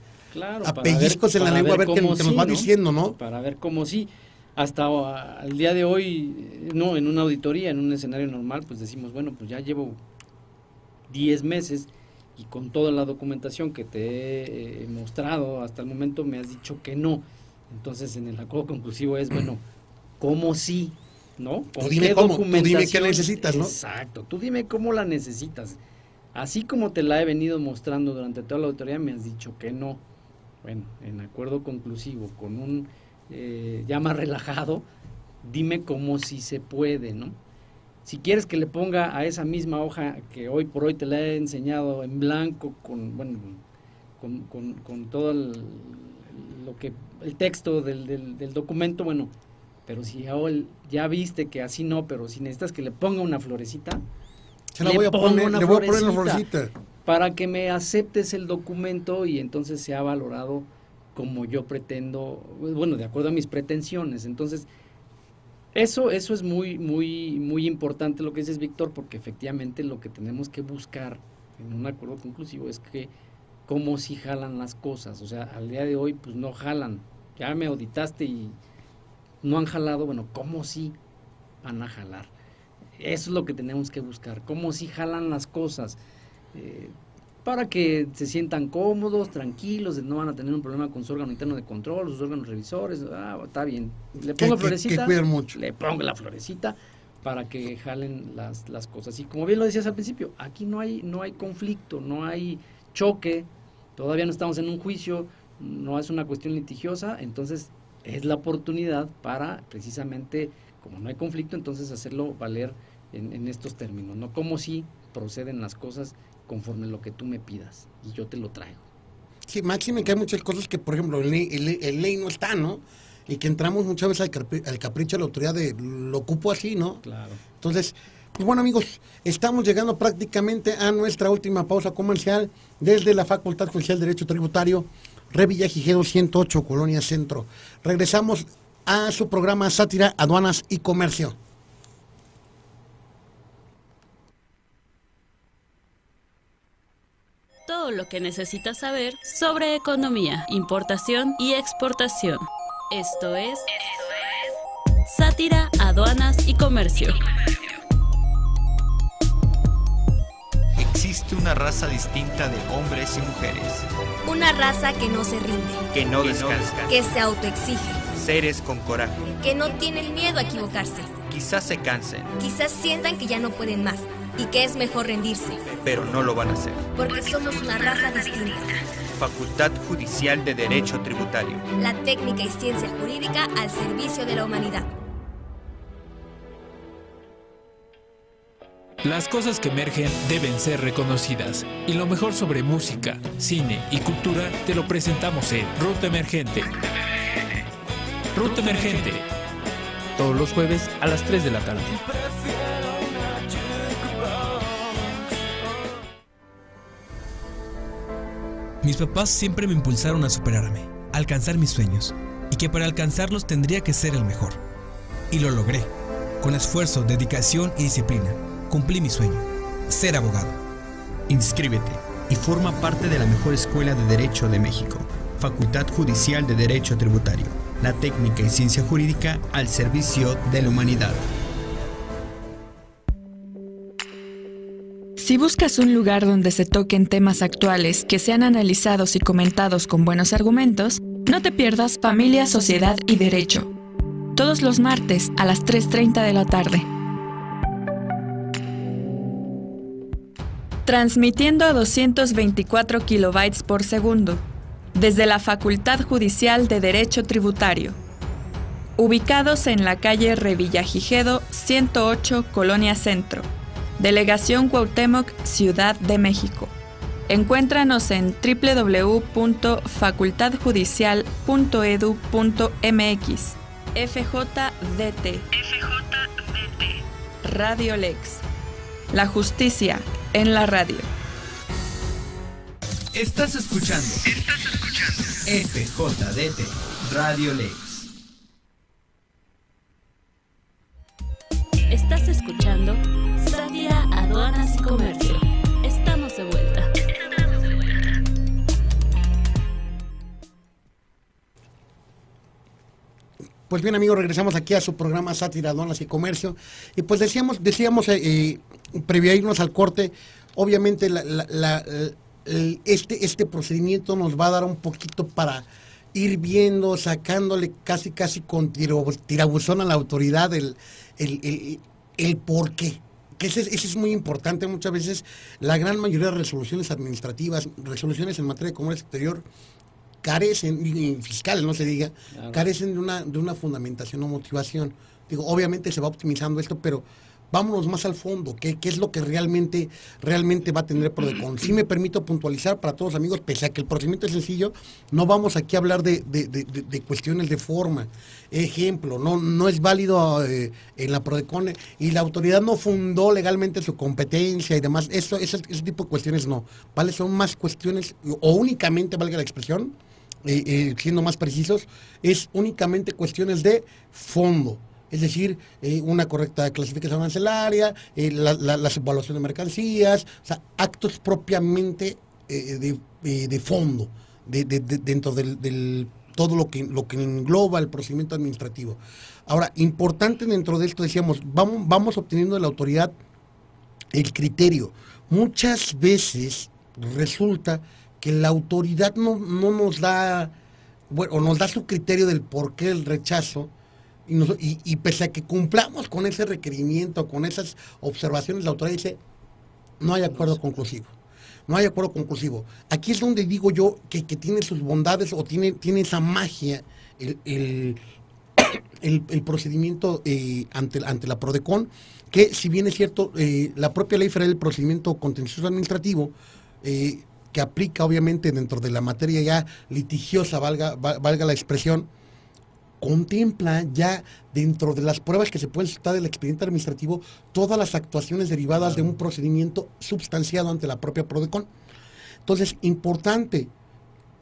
a pellizcos en la lengua a ver qué, nos va diciendo, ¿no? Para ver cómo sí. Hasta el día de hoy, no, en una auditoría, en un escenario normal, pues decimos, bueno, pues ya llevo 10 meses y con toda la documentación que te he mostrado hasta el momento me has dicho que no. Entonces, en el acuerdo conclusivo es, bueno, ¿cómo sí? ¿No? Tú dime cómo, tú dime qué necesitas, ¿no? Exacto, tú dime cómo la necesitas. Así como te la he venido mostrando durante toda la auditoría, me has dicho que no. Bueno, en acuerdo conclusivo, con un eh, ya más relajado, dime cómo si se puede, ¿no? Si quieres que le ponga a esa misma hoja que hoy por hoy te la he enseñado en blanco, con, bueno, con, todo el, lo que, el texto del, del documento, bueno, pero si ya viste que así no, pero si necesitas que le ponga una florecita, se la voy a poner, le voy a poner florecita. Para que me aceptes el documento y entonces sea valorado como yo pretendo, bueno, de acuerdo a mis pretensiones. Entonces, eso, eso es muy, muy, muy importante lo que dices, Víctor, porque efectivamente lo que tenemos que buscar en un acuerdo conclusivo es que cómo si jalan las cosas. O sea, al día de hoy, pues no jalan. Ya me auditaste y no han jalado, bueno, ¿cómo sí van a jalar? Eso es lo que tenemos que buscar, cómo sí jalan las cosas. Eh, para que se sientan cómodos, tranquilos, no van a tener un problema con su órgano interno de control, sus órganos revisores, ah, está bien. Le pongo florecita, le pongo la florecita para que jalen las, las cosas. Y como bien lo decías al principio, aquí no hay, no hay conflicto, no hay choque, todavía no estamos en un juicio, no es una cuestión litigiosa, entonces es la oportunidad para precisamente, como no hay conflicto, entonces hacerlo valer en, estos términos, ¿no? Como si proceden las cosas conforme lo que tú me pidas y yo te lo traigo. Sí, máximo que hay muchas cosas que, por ejemplo, en ley, no está, ¿no? Y que entramos muchas veces al, capricho de la autoridad de lo ocupo así, ¿no? Claro. Entonces, pues bueno amigos, estamos llegando prácticamente a nuestra última pausa comercial desde la Facultad Judicial de Derecho Tributario Revilla Gijedo 108, Colonia Centro. Regresamos a su programa Sátira, Aduanas y Comercio. Todo lo que necesitas saber sobre economía, importación y exportación. Esto es Sátira, Aduanas y Comercio. Existe una raza distinta de hombres y mujeres una raza que no se rinde. Que no descansa. Que se autoexige. Seres con coraje. Que no tienen miedo a equivocarse. Quizás se cansen. Quizás sientan que ya no pueden más y que es mejor rendirse. Pero no lo van a hacer. Porque somos una raza distinta. Facultad Judicial de Derecho Tributario. La técnica y ciencia jurídica al servicio de la humanidad. Las cosas que emergen deben ser reconocidas. Y lo mejor sobre música, cine y cultura te lo presentamos en Ruta Emergente. Ruta Emergente. Todos los jueves a las 3 de la tarde. Mis papás siempre me impulsaron a superarme, a alcanzar mis sueños, y que para alcanzarlos tendría que ser el mejor. Y lo logré. Con esfuerzo, dedicación y disciplina, cumplí mi sueño, ser abogado. Inscríbete y forma parte de la mejor escuela de Derecho de México, Facultad Judicial de Derecho Tributario, la técnica y ciencia jurídica al servicio de la humanidad. Si buscas un lugar donde se toquen temas actuales que sean analizados y comentados con buenos argumentos, no te pierdas Familia, Sociedad y Derecho. Todos los martes a las 3.30 de la tarde. Transmitiendo a 224 kilobytes por segundo. Desde la Facultad Judicial de Derecho Tributario. Ubicados en la calle Revillagigedo 108, Colonia Centro. Delegación Cuauhtémoc, Ciudad de México. Encuéntranos en www.facultadjudicial.edu.mx. FJDT. FJDT. Radio Lex. La justicia en la radio. Estás escuchando. Estás escuchando. FJDT. Radio Lex. Estás escuchando Sátira, Aduanas y Comercio. Pues bien amigos, regresamos aquí a su programa Sátira, Aduanas y Comercio. Y pues decíamos, decíamos eh, eh, previo a irnos al corte, obviamente este, este procedimiento nos va a dar un poquito para ir viendo, sacándole casi casi con tirabuzón a la autoridad el, el, el, el por qué. Que ese, ese, es muy importante. Muchas veces la gran mayoría de resoluciones administrativas, resoluciones en materia de comercio exterior, carecen, y fiscales no se diga, claro. carecen de una, de una fundamentación o motivación. Digo, obviamente se va optimizando esto, pero vámonos más al fondo, ¿qué, qué es lo que realmente, realmente va a tener PRODECON? Si sí me permito puntualizar para todos los amigos, pese a que el procedimiento es sencillo, no vamos aquí a hablar de, de, de, de cuestiones de forma. Ejemplo, no, no es válido eh, en la PRODECON y la autoridad no fundó legalmente su competencia y demás. Eso, ese, ese tipo de cuestiones no. ¿Vale? Son más cuestiones, o únicamente, valga la expresión, siendo más precisos, es únicamente cuestiones de fondo es decir, eh, una correcta clasificación arancelaria, eh, la, la, las evaluaciones de mercancías, o sea, actos propiamente eh, de, de, fondo, de, dentro del, del, todo lo que, lo que engloba el procedimiento administrativo. Ahora, importante dentro de esto, decíamos, vamos, vamos obteniendo de la autoridad el criterio. Muchas veces resulta que la autoridad no, no nos da, bueno, o nos da su criterio del por qué el rechazo, y, nos, y, y, pese a que cumplamos con ese requerimiento, con esas observaciones, la autoridad dice, no hay acuerdo conclusivo. No hay acuerdo conclusivo. Aquí es donde digo yo que, que tiene sus bondades o tiene, tiene esa magia el, el, (coughs) el, el procedimiento eh, ante, ante la PRODECON, que si bien es cierto, eh, la propia ley federal del procedimiento contencioso administrativo, eh, que aplica obviamente dentro de la materia ya litigiosa, valga, valga la expresión, contempla ya dentro de las pruebas que se pueden soltar del expediente administrativo todas las actuaciones derivadas de un procedimiento substanciado ante la propia PRODECON. Entonces, importante,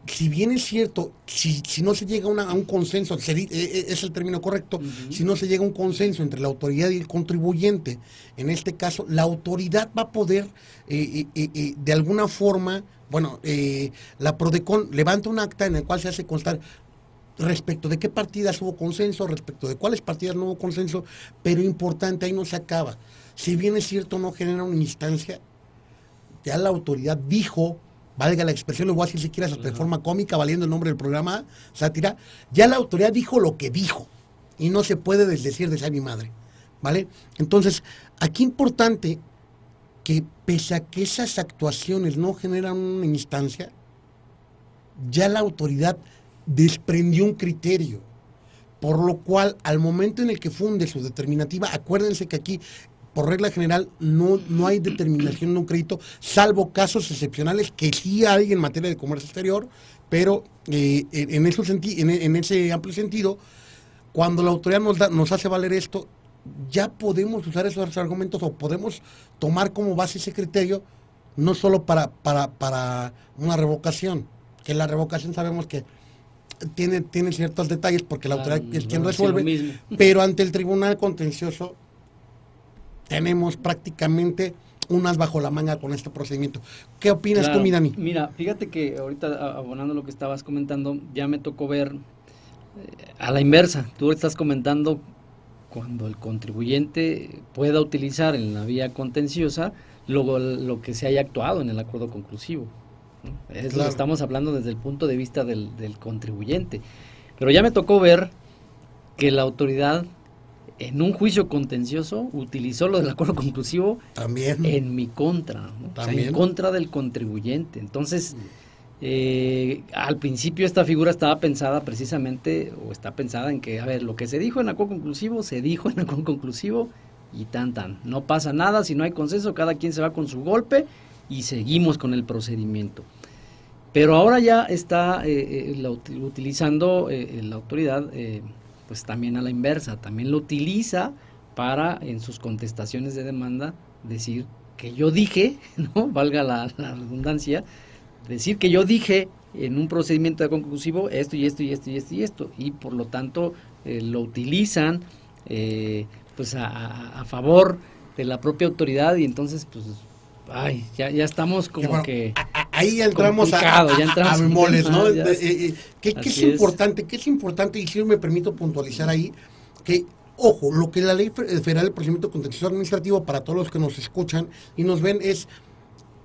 si bien es cierto, si, si no se llega una, a un consenso, se, es el término correcto, uh -huh. si no se llega a un consenso entre la autoridad y el contribuyente, en este caso, la autoridad va a poder, eh, eh, eh, de alguna forma, bueno, la PRODECON levanta un acta en el cual se hace constar respecto de qué partidas hubo consenso, respecto de cuáles partidas no hubo consenso, pero importante, ahí no se acaba. Si bien es cierto, no genera una instancia, ya la autoridad dijo, valga la expresión, lo voy a decir si quieres hasta de forma cómica, valiendo el nombre del programa, sátira, ya la autoridad dijo lo que dijo, y no se puede desdecir de esa mi madre, ¿vale? Entonces, aquí importante que pese a que esas actuaciones no generan una instancia, ya la autoridad desprendió un criterio, por lo cual al momento en el que funde su determinativa, acuérdense que aquí por regla general no, no hay determinación de un crédito, salvo casos excepcionales que sí hay en materia de comercio exterior, pero eh, en, ese amplio sentido, cuando la autoridad nos, da, nos hace valer esto, ya podemos usar esos argumentos o podemos tomar como base ese criterio no solo para, para, para una revocación, que la revocación sabemos que tiene, tiene ciertos detalles porque la autoridad es quien resuelve, pero ante el tribunal contencioso tenemos prácticamente unas bajo la manga con este procedimiento. ¿Qué opinas tú, Midani? Mira, fíjate que ahorita abonando lo que estabas comentando, ya me tocó ver eh, a la inversa. Tú estás comentando cuando el contribuyente pueda utilizar en la vía contenciosa lo, lo que se haya actuado en el acuerdo conclusivo. Es lo que estamos hablando desde el punto de vista del, del contribuyente. Pero ya me tocó ver que la autoridad en un juicio contencioso utilizó lo del acuerdo conclusivo también en mi contra, en contra del contribuyente. Entonces, eh, al principio esta figura estaba pensada precisamente, o está pensada en que, a ver, lo que se dijo en acuerdo conclusivo, se dijo en acuerdo conclusivo y tan tan. No pasa nada, si no hay consenso, cada quien se va con su golpe y seguimos con el procedimiento. Pero ahora ya está eh, eh, utilizando la autoridad pues también a la inversa, también lo utiliza para en sus contestaciones de demanda decir que yo dije, (laughs) ¿no? Valga la, redundancia, decir que yo dije en un procedimiento de conclusivo esto y esto y esto y esto y esto, y por lo tanto eh, lo utilizan eh, pues a, favor de la propia autoridad y entonces pues ay, ya, ya estamos como que ahí entramos a, a, ya moles, ¿no? Eh, eh, ¿Qué, es, importante? ¿Qué es importante? Y si me permito puntualizar ahí, que, ojo, lo que la Ley Federal de Procedimiento Contencioso Administrativo, para todos los que nos escuchan y nos ven, es,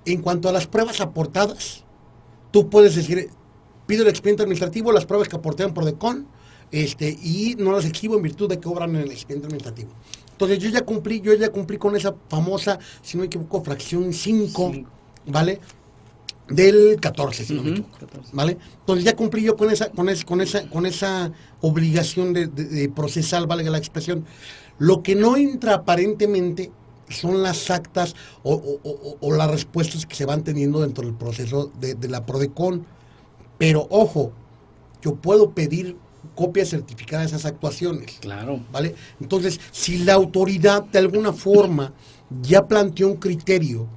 en cuanto a las pruebas aportadas, tú puedes decir, pido el expediente administrativo, las pruebas que aportaron por DECON, este, y no las exhibo en virtud de que obran en el expediente administrativo. Entonces yo ya cumplí, yo ya cumplí con esa famosa, si no me equivoco, fracción 5, ¿vale? Del 14, si no me equivoco, ¿vale? Entonces ya cumplí yo con esa, con esa, con esa, con esa obligación de, de, procesal, valga la expresión. Lo que no entra aparentemente son las actas o, las respuestas que se van teniendo dentro del proceso de, de la PRODECON. Pero ojo, yo puedo pedir copia certificada de esas actuaciones. Claro. ¿Vale? Entonces, si la autoridad de alguna forma ya planteó un criterio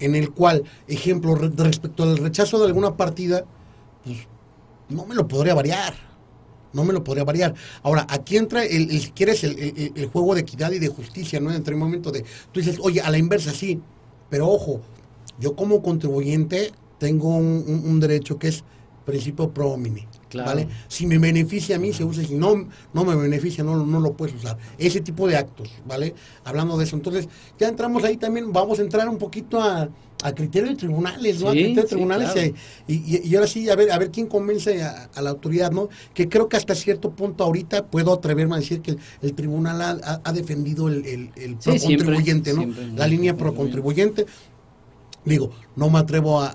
en el cual, ejemplo, respecto al rechazo de alguna partida, pues no me lo podría variar. No me lo podría variar. Ahora, aquí entra, el, si quieres, el, juego de equidad y de justicia, ¿no? Entre el momento de, tú dices, oye, a la inversa sí, pero ojo, yo como contribuyente tengo un derecho que es principio pro homini. ¿vale? Si me beneficia a mí, se usa. Si no, no me beneficia, no, no lo puedes usar. Ese tipo de actos, ¿vale? Hablando de eso. Entonces, ya entramos ahí también, vamos a entrar un poquito a, a criterio de tribunales, ¿no? a criterio de tribunales. y, y, ahora sí, a ver, a ver quién convence a, la autoridad, ¿no? Que creo que hasta cierto punto ahorita puedo atreverme a decir que el, tribunal ha, ha, defendido el, el, el pro contribuyente, ¿no? la línea pro contribuyente digo, no me atrevo a,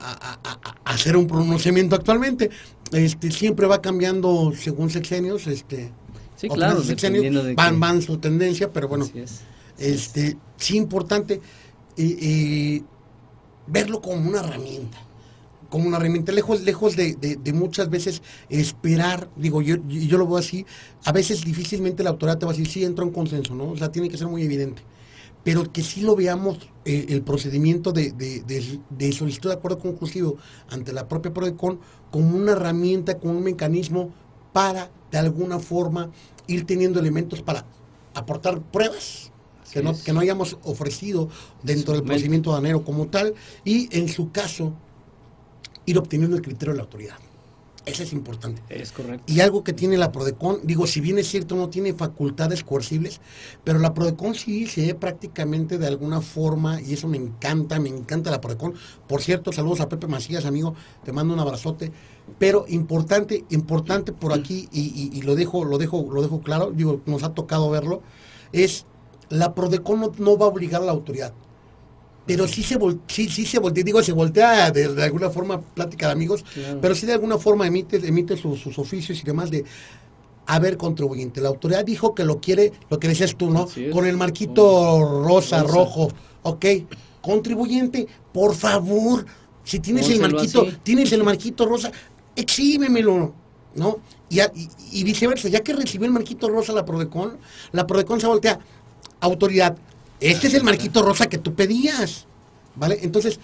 hacer un pronunciamiento actualmente. Este, siempre va cambiando según sexenios, este, sí, claro, sexenios van, van su tendencia, pero bueno, este, sí importante eh, eh, verlo como una herramienta como una herramienta, lejos, lejos de, muchas veces esperar, digo, yo, yo lo veo así, a veces difícilmente la autoridad te va a decir, sí, entra un consenso, ¿no? O sea, tiene que ser muy evidente pero que sí lo veamos eh, el procedimiento de, de, solicitud de acuerdo conclusivo ante la propia PRODECON como una herramienta, como un mecanismo para, de alguna forma, ir teniendo elementos para aportar pruebas que no, que no, hayamos ofrecido dentro del procedimiento danero como tal y, en su caso, ir obteniendo el criterio de la autoridad. Eso es importante. Es correcto. Y algo que tiene la PRODECON, digo, si bien es cierto, no tiene facultades coercibles, pero la PRODECON sí se ve prácticamente de alguna forma, y eso me encanta, me encanta la PRODECON. Por cierto, saludos a Pepe Macías, amigo, te mando un abrazote. Pero importante, importante por aquí, y, lo dejo, lo dejo, lo dejo claro, digo, nos ha tocado verlo, es la PRODECON no, no va a obligar a la autoridad. Pero sí se, sí, sí se voltea, digo, se voltea de, alguna forma plática de amigos, pero sí de alguna forma emite, emite sus, oficios y demás de, a ver, contribuyente, la autoridad dijo que lo quiere, lo que decías tú, ¿no? Con el marquito rosa, rojo, ok, contribuyente, por favor, si tienes el marquito, tienes el marquito rosa, exhíbemelo, ¿no? Y, y, viceversa, ya que recibió el marquito rosa la Prodecon, la Prodecon se voltea, autoridad, este es el marquito rosa que tú pedías, ¿vale? Entonces,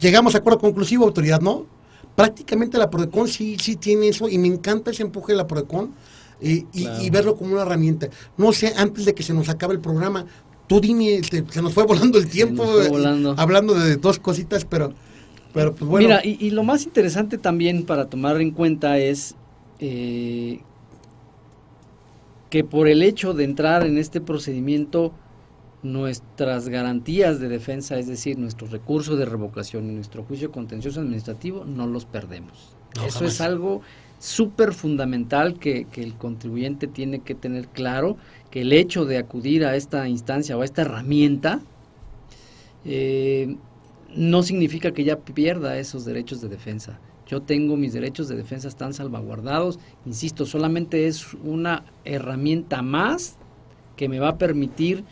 llegamos a acuerdo conclusivo, autoridad, ¿no? Prácticamente la Prodecon sí, sí tiene eso y me encanta ese empuje de la Prodecon eh, y, verlo como una herramienta. No sé, antes de que se nos acabe el programa, tú dime, este, se nos fue volando el tiempo eh, hablando de dos cositas, pero, pero pues bueno. Mira, y, lo más interesante también para tomar en cuenta es eh, que por el hecho de entrar en este procedimiento, nuestras garantías de defensa, es decir, nuestros recursos de revocación y nuestro juicio contencioso administrativo, no los perdemos. Eso es algo súper fundamental que, el contribuyente tiene que tener claro, que el hecho de acudir a esta instancia o a esta herramienta eh, no significa que ya pierda esos derechos de defensa. Yo tengo mis derechos de defensa están salvaguardados, insisto, solamente es una herramienta más que me va a permitir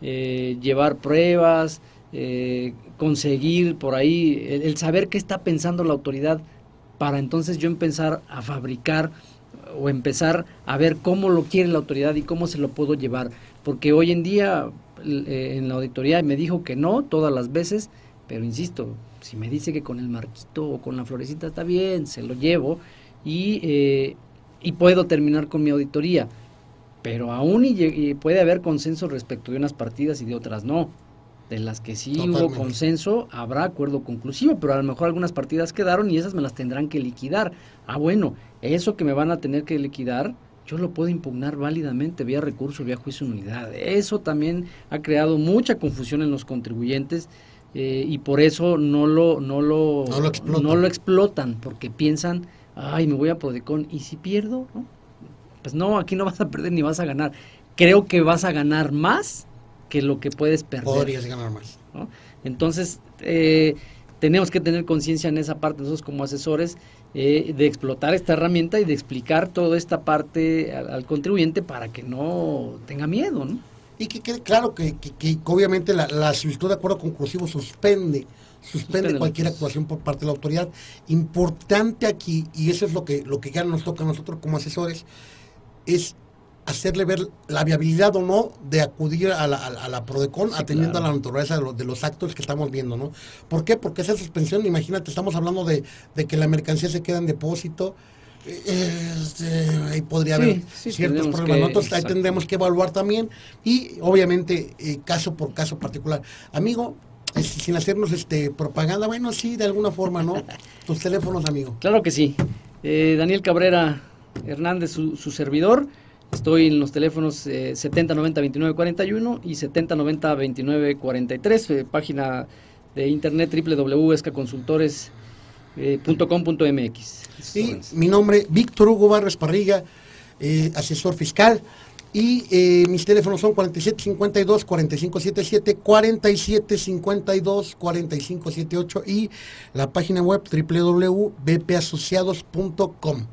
eh, llevar pruebas, eh, conseguir por ahí, el, saber qué está pensando la autoridad para entonces yo empezar a fabricar o empezar a ver cómo lo quiere la autoridad y cómo se lo puedo llevar. Porque hoy en día eh, en la auditoría me dijo que no todas las veces, pero insisto, si me dice que con el marquito o con la florecita está bien, se lo llevo y, eh, y puedo terminar con mi auditoría. Pero aún y, puede haber consenso respecto de unas partidas y de otras no. De las que sí hubo consenso, habrá acuerdo conclusivo, pero a lo mejor algunas partidas quedaron y esas me las tendrán que liquidar. Ah, bueno, eso que me van a tener que liquidar, yo lo puedo impugnar válidamente vía recurso, vía juicio de nulidad. Eso también ha creado mucha confusión en los contribuyentes eh, y por eso no lo, no lo, no lo, explotan. porque piensan, ay, me voy a Prodecon, ¿y si pierdo? Pues no, aquí no vas a perder ni vas a ganar. Creo que vas a ganar más que lo que puedes perder. Podrías ganar más. Entonces, eh, tenemos que tener conciencia en esa parte, nosotros como asesores, eh, de explotar esta herramienta y de explicar toda esta parte al, al, contribuyente para que no tenga miedo, ¿no? Y que quede claro que, obviamente la, la, solicitud de acuerdo conclusivo suspende, suspende cualquier actuación por parte de la autoridad. Importante aquí, y eso es lo que, lo que ya nos toca a nosotros como asesores, es hacerle ver la viabilidad o no de acudir a la, a la Prodecon atendiendo a la naturaleza de, de, los actos que estamos viendo, ¿no? ¿Por qué? Porque esa suspensión, imagínate, estamos hablando de, de que la mercancía se queda en depósito, este, ahí podría haber ciertos problemas. Nosotros ahí tendremos que evaluar también y obviamente eh, caso por caso particular. Amigo, sin hacernos este propaganda, bueno, sí, de alguna forma, ¿no? (laughs) Tus teléfonos, amigo. Claro que sí. Eh, Daniel Cabrera Hernández, su, servidor. Estoy en los teléfonos eh, 7090-2941 y 7090-2943, eh, página de internet www.escaconsultores.com .com.mx. Sí, mi nombre, Víctor Hugo Barres Parriga, eh, asesor fiscal. Y eh, mis teléfonos son 4752 4577, 4752 4578 y la página web www.bpasociados.com.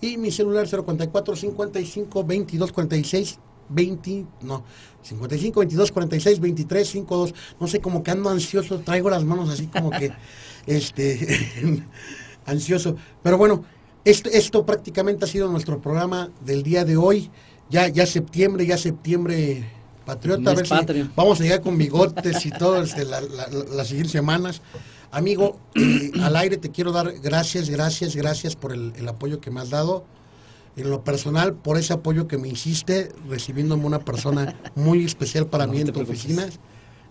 Y mi celular 044 55 22 46 20, no, 55 22 46 23 52. No sé, como que ando ansioso, traigo las manos así como que (laughs) este, (laughs) ansioso. Pero bueno, esto, esto prácticamente ha sido nuestro programa del día de hoy. Ya, ya septiembre, ya septiembre patriota. A ver si vamos a llegar con bigotes y todo este, las siguientes semanas. Amigo, eh, al aire te quiero dar gracias, gracias, gracias por el, apoyo que me has dado. En lo personal, por ese apoyo que me hiciste, recibiéndome una persona muy especial para mí en tu oficina.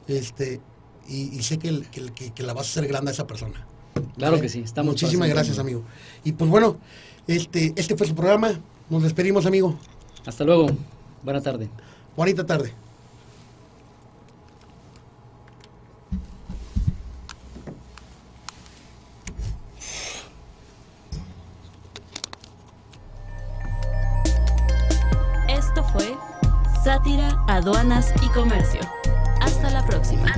Este, y, sé que, que, la vas a hacer grande a esa persona. Claro que sí, estamos Muchísimas gracias, amigo. Y pues bueno, este, este fue su programa. Nos despedimos, amigo. Hasta luego. Buena tarde. Bonita tarde. Esto fue Sátira, Aduanas y Comercio. Hasta la próxima.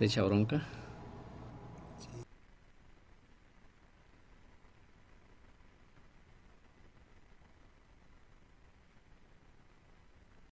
Te echa bronca.